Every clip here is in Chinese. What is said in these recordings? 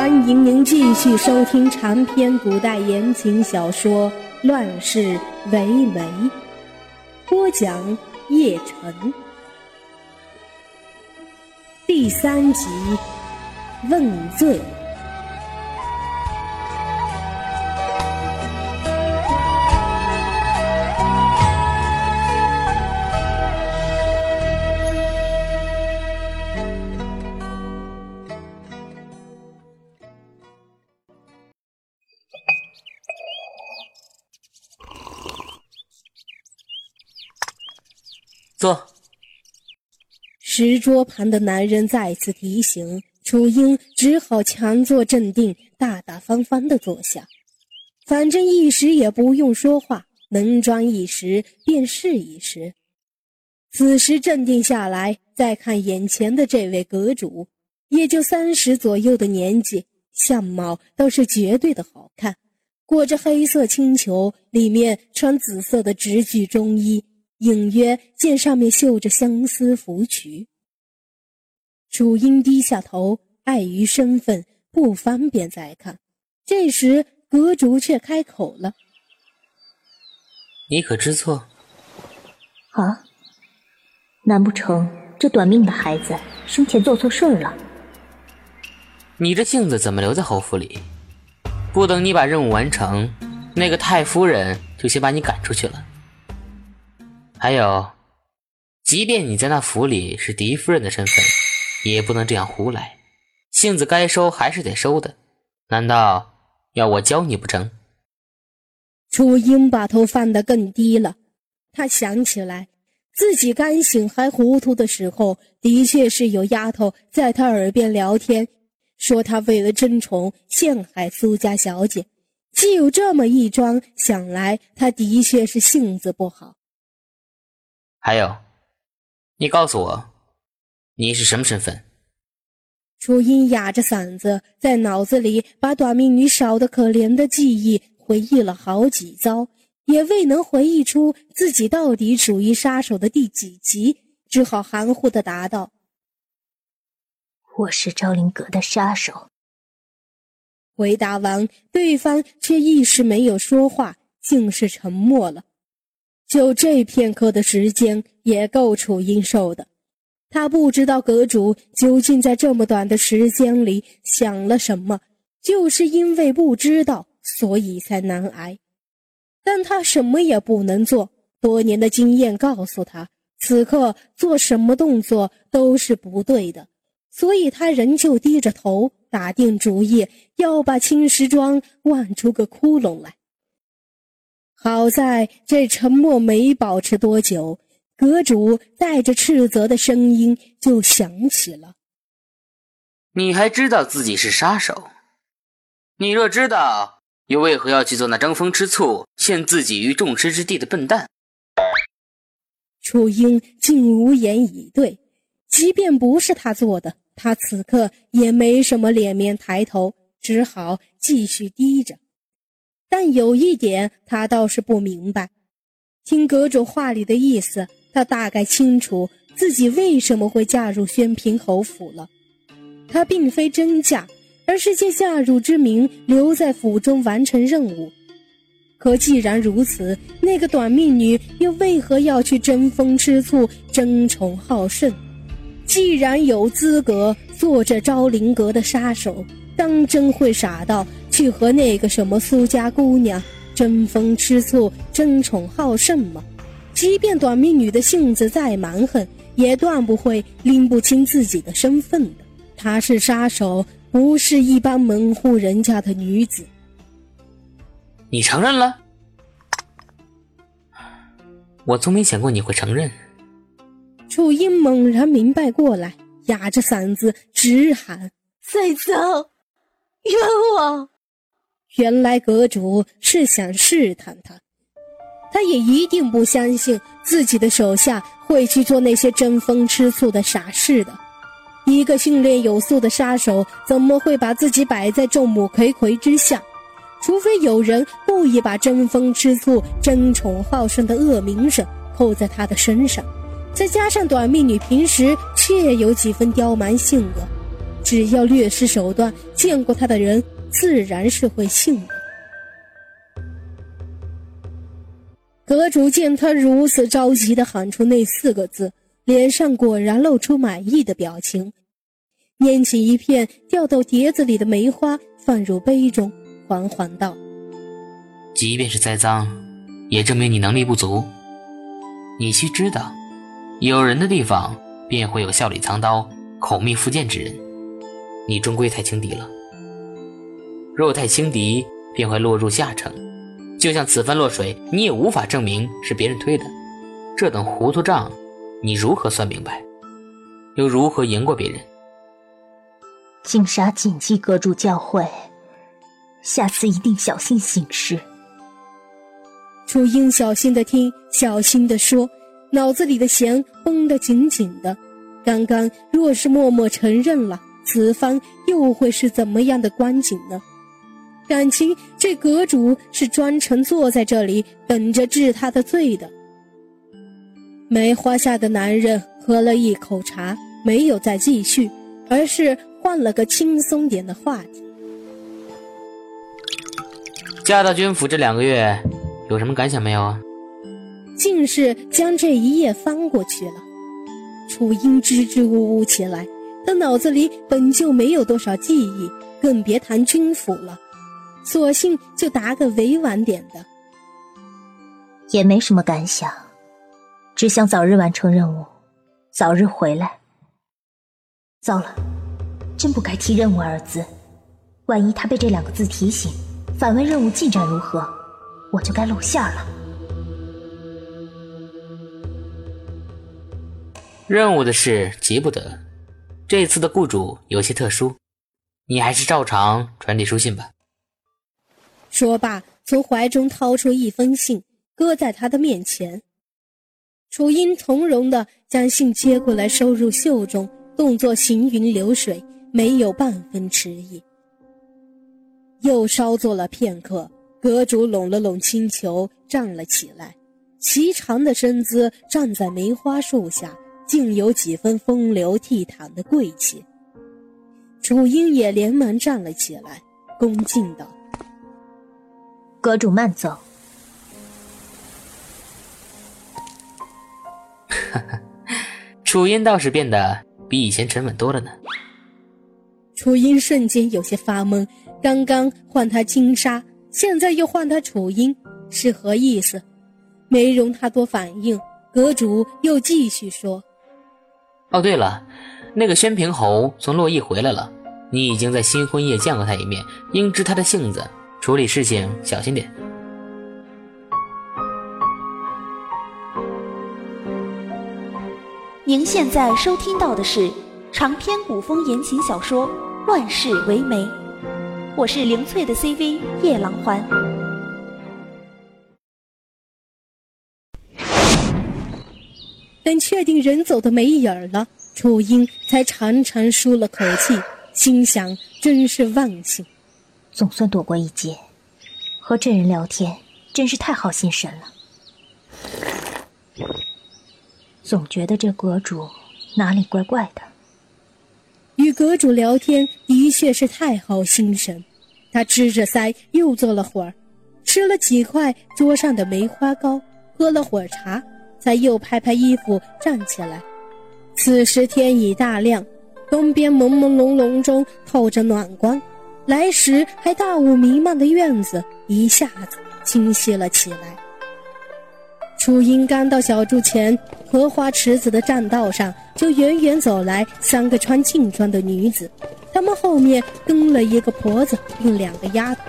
欢迎您继续收听长篇古代言情小说《乱世为媒》，播讲叶辰，第三集问罪。坐。石桌旁的男人再次提醒楚英，只好强作镇定，大大方方的坐下。反正一时也不用说话，能装一时便是一时。此时镇定下来，再看眼前的这位阁主，也就三十左右的年纪，相貌倒是绝对的好看，裹着黑色青裘，里面穿紫色的直裾中衣。隐约见上面绣着相思芙蕖。楚英低下头，碍于身份不方便再看。这时阁主却开口了：“你可知错？”“啊？难不成这短命的孩子生前做错事儿了？”“你这性子怎么留在侯府里？不等你把任务完成，那个太夫人就先把你赶出去了。”还有，即便你在那府里是嫡夫人的身份，也不能这样胡来。性子该收还是得收的，难道要我教你不成？楚英把头放得更低了。他想起来，自己刚醒还糊涂的时候，的确是有丫头在他耳边聊天，说他为了争宠陷害苏家小姐。既有这么一桩，想来他的确是性子不好。还有，你告诉我，你是什么身份？楚音哑着嗓子，在脑子里把短命女少得可怜的记忆回忆了好几遭，也未能回忆出自己到底属于杀手的第几级，只好含糊的答道：“我是昭陵阁的杀手。”回答完，对方却一时没有说话，竟是沉默了。就这片刻的时间也够楚英受的，他不知道阁主究竟在这么短的时间里想了什么，就是因为不知道，所以才难挨。但他什么也不能做，多年的经验告诉他，此刻做什么动作都是不对的，所以他仍旧低着头，打定主意要把青石桩挖出个窟窿来。好在这沉默没保持多久，阁主带着斥责的声音就响起了：“你还知道自己是杀手？你若知道，又为何要去做那争风吃醋、陷自己于众矢之的的笨蛋？”楚英竟无言以对。即便不是他做的，他此刻也没什么脸面抬头，只好继续低着。但有一点，他倒是不明白。听阁主话里的意思，他大概清楚自己为什么会嫁入宣平侯府了。他并非真嫁，而是借嫁入之名留在府中完成任务。可既然如此，那个短命女又为何要去争风吃醋、争宠好胜？既然有资格做这昭陵阁的杀手，当真会傻到？去和那个什么苏家姑娘争风吃醋、争宠好胜吗？即便短命女的性子再蛮横，也断不会拎不清自己的身份的。她是杀手，不是一般门户人家的女子。你承认了？我从没想过你会承认。楚英猛然明白过来，哑着嗓子直喊：“再走，冤枉！”原来阁主是想试探他，他也一定不相信自己的手下会去做那些争风吃醋的傻事的。一个训练有素的杀手，怎么会把自己摆在众目睽睽之下？除非有人故意把争风吃醋、争宠好胜的恶名声扣在他的身上，再加上短命女平时确有几分刁蛮性格，只要略施手段，见过他的人自然是会信的。阁主见他如此着急地喊出那四个字，脸上果然露出满意的表情，拈起一片掉到碟子里的梅花，放入杯中，缓缓道：“即便是再脏，也证明你能力不足。你须知道，有人的地方便会有笑里藏刀、口蜜腹剑之人。你终归太轻敌了。若太轻敌，便会落入下乘。”就像此番落水，你也无法证明是别人推的。这等糊涂账，你如何算明白？又如何赢过别人？金沙谨记阁主教诲，下次一定小心行事。楚英小心的听，小心的说，脑子里的弦绷得紧紧的。刚刚若是默默承认了，此番又会是怎么样的光景呢？感情这阁主是专程坐在这里等着治他的罪的。梅花下的男人喝了一口茶，没有再继续，而是换了个轻松点的话题。嫁到军府这两个月，有什么感想没有啊？竟是将这一页翻过去了。楚英支支吾吾起来，他脑子里本就没有多少记忆，更别谈军府了。索性就答个委婉点的，也没什么感想，只想早日完成任务，早日回来。糟了，真不该提“任务”二字，万一他被这两个字提醒，反问任务进展如何，我就该露馅了。任务的事急不得，这次的雇主有些特殊，你还是照常传递书信吧。说罢，从怀中掏出一封信，搁在他的面前。楚英从容地将信接过来，收入袖中，动作行云流水，没有半分迟疑。又稍坐了片刻，阁主拢了拢青裘，站了起来，颀长的身姿站在梅花树下，竟有几分风流倜傥的贵气。楚英也连忙站了起来，恭敬道。阁主慢走。哈哈，楚音倒是变得比以前沉稳多了呢。楚音瞬间有些发懵，刚刚唤他金沙，现在又唤他楚音，是何意思？没容他多反应，阁主又继续说：“哦，对了，那个宣平侯从洛邑回来了，你已经在新婚夜见过他一面，应知他的性子。”处理事情小心点。您现在收听到的是长篇古风言情小说《乱世为媒》，我是灵翠的 CV 夜郎环。等确定人走的没影儿了，楚英才长长舒了口气，心想：真是万幸。总算躲过一劫，和这人聊天真是太耗心神了。总觉得这阁主哪里怪怪的。与阁主聊天的确是太耗心神。他支着腮又坐了会儿，吃了几块桌上的梅花糕，喝了会儿茶，才又拍拍衣服站起来。此时天已大亮，东边朦朦胧胧中透着暖光。来时还大雾弥漫的院子一下子清晰了起来。楚音刚到小筑前荷花池子的栈道上，就远远走来三个穿劲装的女子，她们后面跟了一个婆子并两个丫头。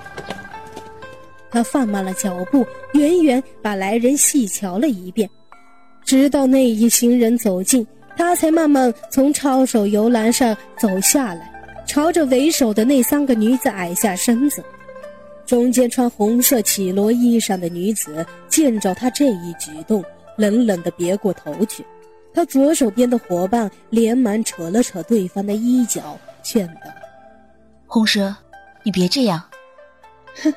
他放慢了脚步，远远把来人细瞧了一遍，直到那一行人走近，他才慢慢从抄手游栏上走下来。朝着为首的那三个女子矮下身子，中间穿红色绮罗衣裳的女子见着他这一举动，冷冷地别过头去。他左手边的伙伴连忙扯了扯对方的衣角，劝道：“红蛇，你别这样。”哼。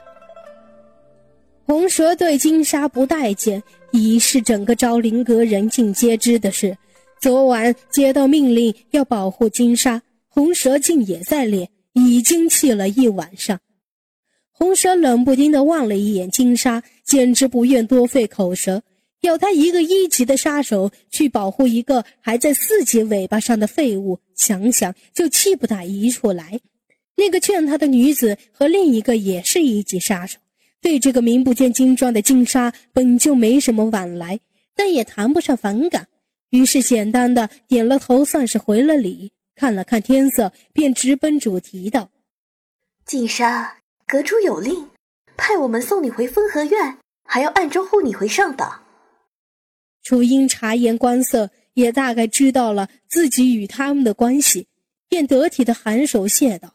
红蛇对金沙不待见，已是整个昭灵阁人尽皆知的事。昨晚接到命令要保护金沙。红蛇竟也在练，已经气了一晚上。红蛇冷不丁的望了一眼金沙，简直不愿多费口舌。要他一个一级的杀手去保护一个还在四级尾巴上的废物，想想就气不打一处来。那个劝他的女子和另一个也是一级杀手，对这个名不见经传的金沙本就没什么往来，但也谈不上反感。于是简单的点了头，算是回了礼。看了看天色，便直奔主题道：“金沙，阁主有令，派我们送你回风和院，还要暗中护你回上岛。”楚英察言观色，也大概知道了自己与他们的关系，便得体的颔首谢道：“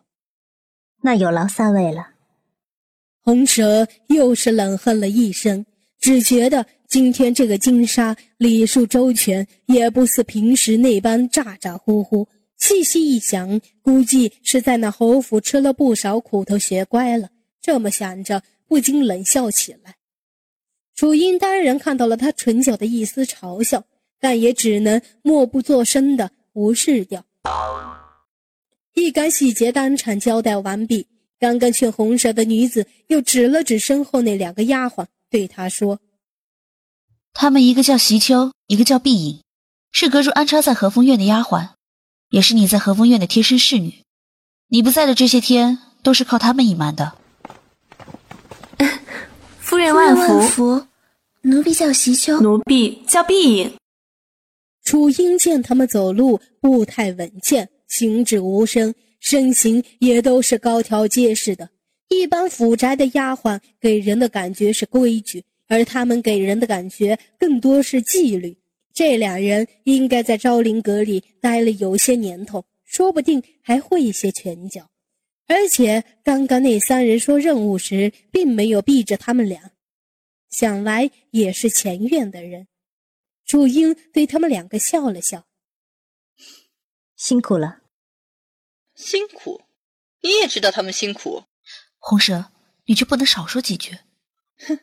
那有劳三位了。”红蛇又是冷哼了一声，只觉得今天这个金沙礼数周全，也不似平时那般咋咋呼呼。细细一想，估计是在那侯府吃了不少苦头，学乖了。这么想着，不禁冷笑起来。楚英当然看到了他唇角的一丝嘲笑，但也只能默不作声的无视掉。一干细节当场交代完毕，刚刚劝红蛇的女子又指了指身后那两个丫鬟，对他说：“他们一个叫席秋，一个叫碧影，是阁主安插在和风院的丫鬟，也是你在和风院的贴身侍女。你不在的这些天，都是靠他们隐瞒的。”夫人万福。奴婢叫席秋，奴婢叫碧影。楚英见他们走路步态稳健，行止无声，身形也都是高挑结实的。一般府宅的丫鬟给人的感觉是规矩，而他们给人的感觉更多是纪律。这俩人应该在昭陵阁里待了有些年头，说不定还会一些拳脚。而且刚刚那三人说任务时，并没有避着他们俩。想来也是前院的人，祝英对他们两个笑了笑，辛苦了。辛苦，你也知道他们辛苦。红蛇，你就不能少说几句？哼。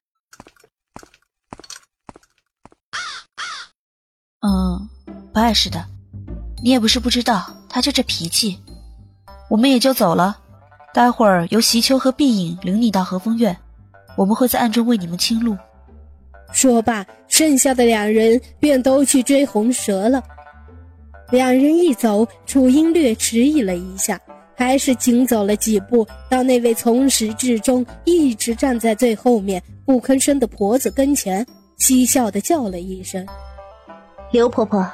不碍事的。你也不是不知道，他就这脾气。我们也就走了，待会儿由席秋和碧影领你到和风院。我们会在暗中为你们清路。说罢，剩下的两人便都去追红蛇了。两人一走，楚英略迟疑了一下，还是紧走了几步，到那位从始至终一直站在最后面不吭声的婆子跟前，嬉笑的叫了一声：“刘婆婆。”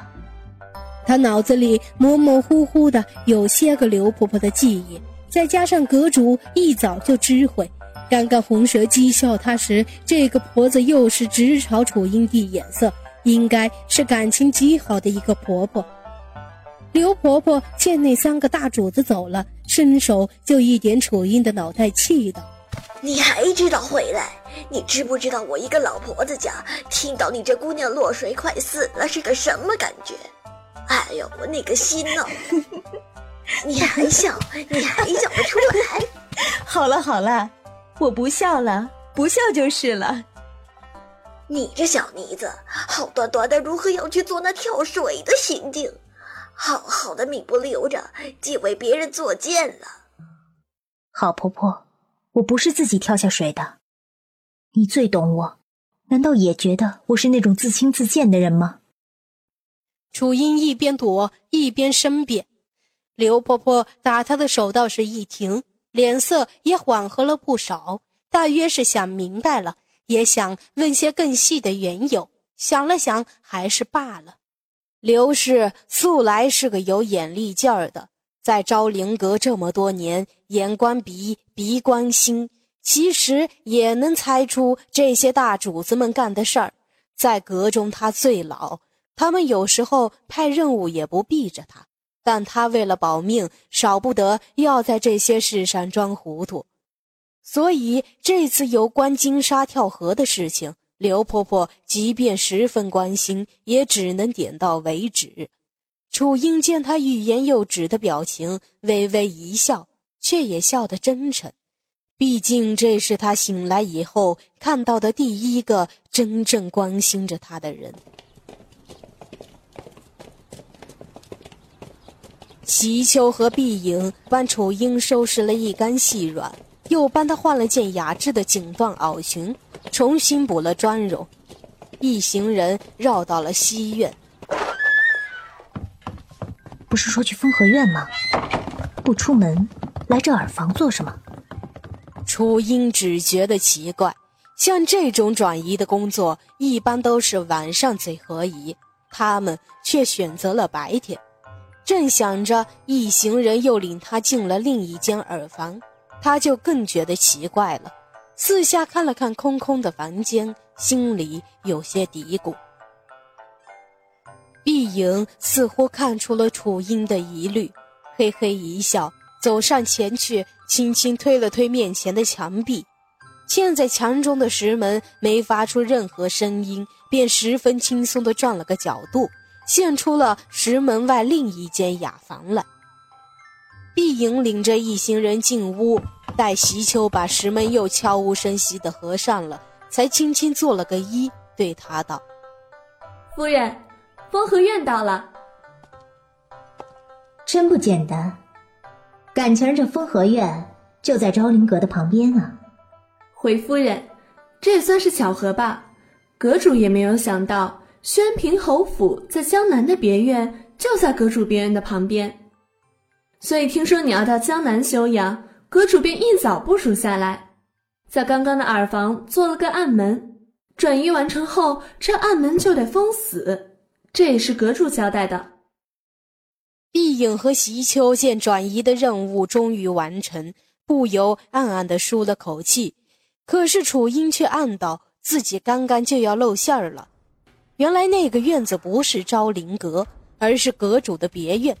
他脑子里模模糊糊的有些个刘婆婆的记忆，再加上阁主一早就知会。刚刚红蛇讥笑他时，这个婆子又是直朝楚英递眼色，应该是感情极好的一个婆婆。刘婆婆见那三个大主子走了，伸手就一点楚英的脑袋，气道：“你还知道回来？你知不知道我一个老婆子家听到你这姑娘落水快死了是个什么感觉？哎呦，我那个心呐！你还笑？你还笑得出来？好 了好了。”我不笑了，不笑就是了。你这小妮子，好端端的如何要去做那跳水的行径？好好的命不留着，竟为别人作贱了。好婆婆，我不是自己跳下水的。你最懂我，难道也觉得我是那种自轻自贱的人吗？楚英一边躲一边申辩，刘婆婆打她的手倒是一停。脸色也缓和了不少，大约是想明白了，也想问些更细的缘由。想了想，还是罢了。刘氏素来是个有眼力劲儿的，在昭陵阁这么多年，眼观鼻，鼻观心，其实也能猜出这些大主子们干的事儿。在阁中，他最老，他们有时候派任务也不避着他。但他为了保命，少不得要在这些事上装糊涂，所以这次有关金沙跳河的事情，刘婆婆即便十分关心，也只能点到为止。楚英见他欲言又止的表情，微微一笑，却也笑得真诚。毕竟这是他醒来以后看到的第一个真正关心着他的人。席秋和碧莹帮楚英收拾了一干细软，又帮他换了件雅致的锦缎袄裙，重新补了妆容。一行人绕到了西院。不是说去风和院吗？不出门，来这耳房做什么？楚英只觉得奇怪，像这种转移的工作，一般都是晚上最合宜，他们却选择了白天。正想着，一行人又领他进了另一间耳房，他就更觉得奇怪了。四下看了看空空的房间，心里有些嘀咕。碧莹似乎看出了楚英的疑虑，嘿嘿一笑，走上前去，轻轻推了推面前的墙壁。嵌在墙中的石门没发出任何声音，便十分轻松地转了个角度，现出了石门外另一间雅房来。碧莹领着一行人进屋，待席秋把石门又悄无声息地合上了，才轻轻做了个揖，对他道：“夫人。”风和院到了，真不简单。感情这风和院就在昭陵阁的旁边啊。回夫人，这也算是巧合吧。阁主也没有想到，宣平侯府在江南的别院就在阁主别院的旁边，所以听说你要到江南休养，阁主便一早部署下来，在刚刚的耳房做了个暗门。转移完成后，这暗门就得封死。这也是阁主交代的。碧影和席秋见转移的任务终于完成，不由暗暗的舒了口气。可是楚英却暗道自己刚刚就要露馅儿了。原来那个院子不是昭陵阁，而是阁主的别院。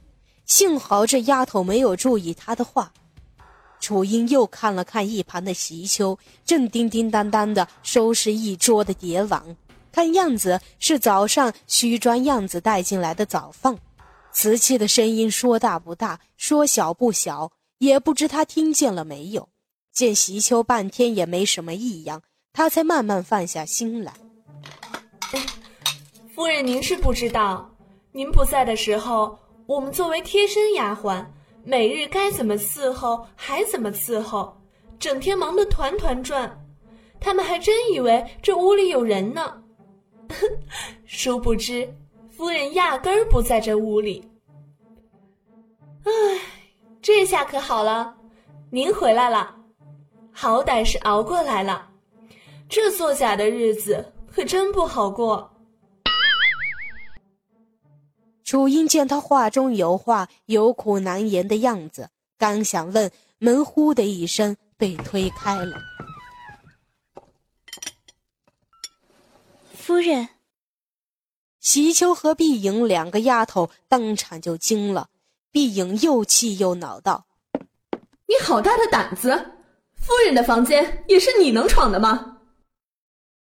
幸好这丫头没有注意他的话。楚英又看了看一旁的席秋，正叮叮当当的收拾一桌的碟碗。看样子是早上徐装样子带进来的早饭，瓷器的声音说大不大，说小不小，也不知他听见了没有。见席秋半天也没什么异样，他才慢慢放下心来。夫人，您是不知道，您不在的时候，我们作为贴身丫鬟，每日该怎么伺候还怎么伺候，整天忙得团团转，他们还真以为这屋里有人呢。殊不知，夫人压根儿不在这屋里。唉，这下可好了，您回来了，好歹是熬过来了。这作假的日子可真不好过。楚英见他话中有话，有苦难言的样子，刚想问，门呼的一声被推开了。夫人，席秋和碧影两个丫头当场就惊了。碧影又气又恼道：“你好大的胆子！夫人的房间也是你能闯的吗？”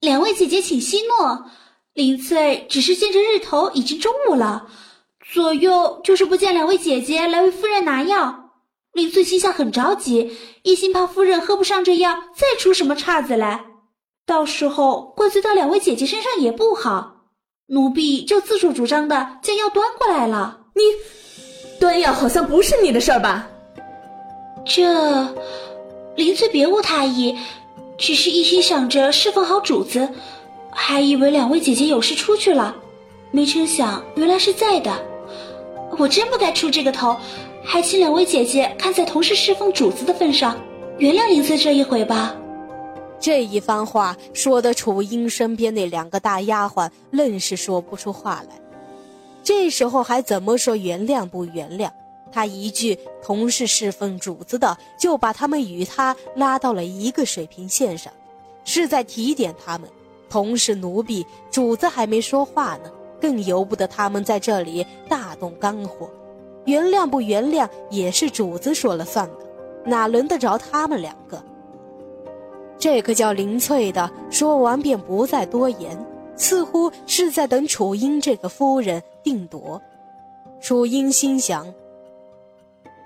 两位姐姐请息怒，林翠只是见着日头已经中午了，左右就是不见两位姐姐来为夫人拿药。林翠心下很着急，一心怕夫人喝不上这药，再出什么岔子来。到时候怪罪到两位姐姐身上也不好，奴婢就自作主张的将药端过来了。你端药好像不是你的事儿吧？这林翠别无他意，只是一心想着侍奉好主子，还以为两位姐姐有事出去了，没成想原来是在的。我真不该出这个头，还请两位姐姐看在同是侍奉主子的份上，原谅林子这一回吧。这一番话说的，楚英身边那两个大丫鬟愣是说不出话来。这时候还怎么说原谅不原谅？他一句“同是侍奉主子的”，就把他们与他拉到了一个水平线上，是在提点他们：同是奴婢，主子还没说话呢，更由不得他们在这里大动肝火。原谅不原谅也是主子说了算的，哪轮得着他们两个？这个叫林翠的说完便不再多言，似乎是在等楚英这个夫人定夺。楚英心想：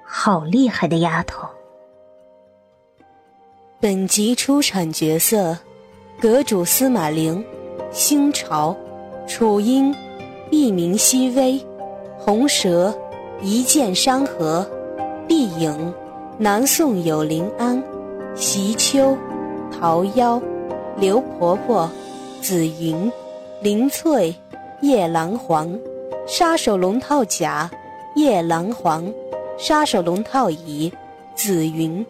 好厉害的丫头。本集出场角色：阁主司马陵，新朝，楚英，艺名熹微，红蛇，一剑山河，碧影，南宋有临安，席秋，桃夭，刘婆婆，紫云，林翠，夜郎黄，杀手龙套甲，夜郎黄，杀手龙套乙，紫云。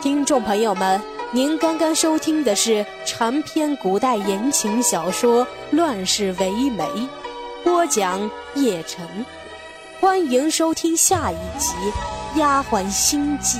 听众朋友们，您刚刚收听的是长篇古代言情小说《乱世为媒》，播讲叶晨。欢迎收听下一集《丫鬟心计》。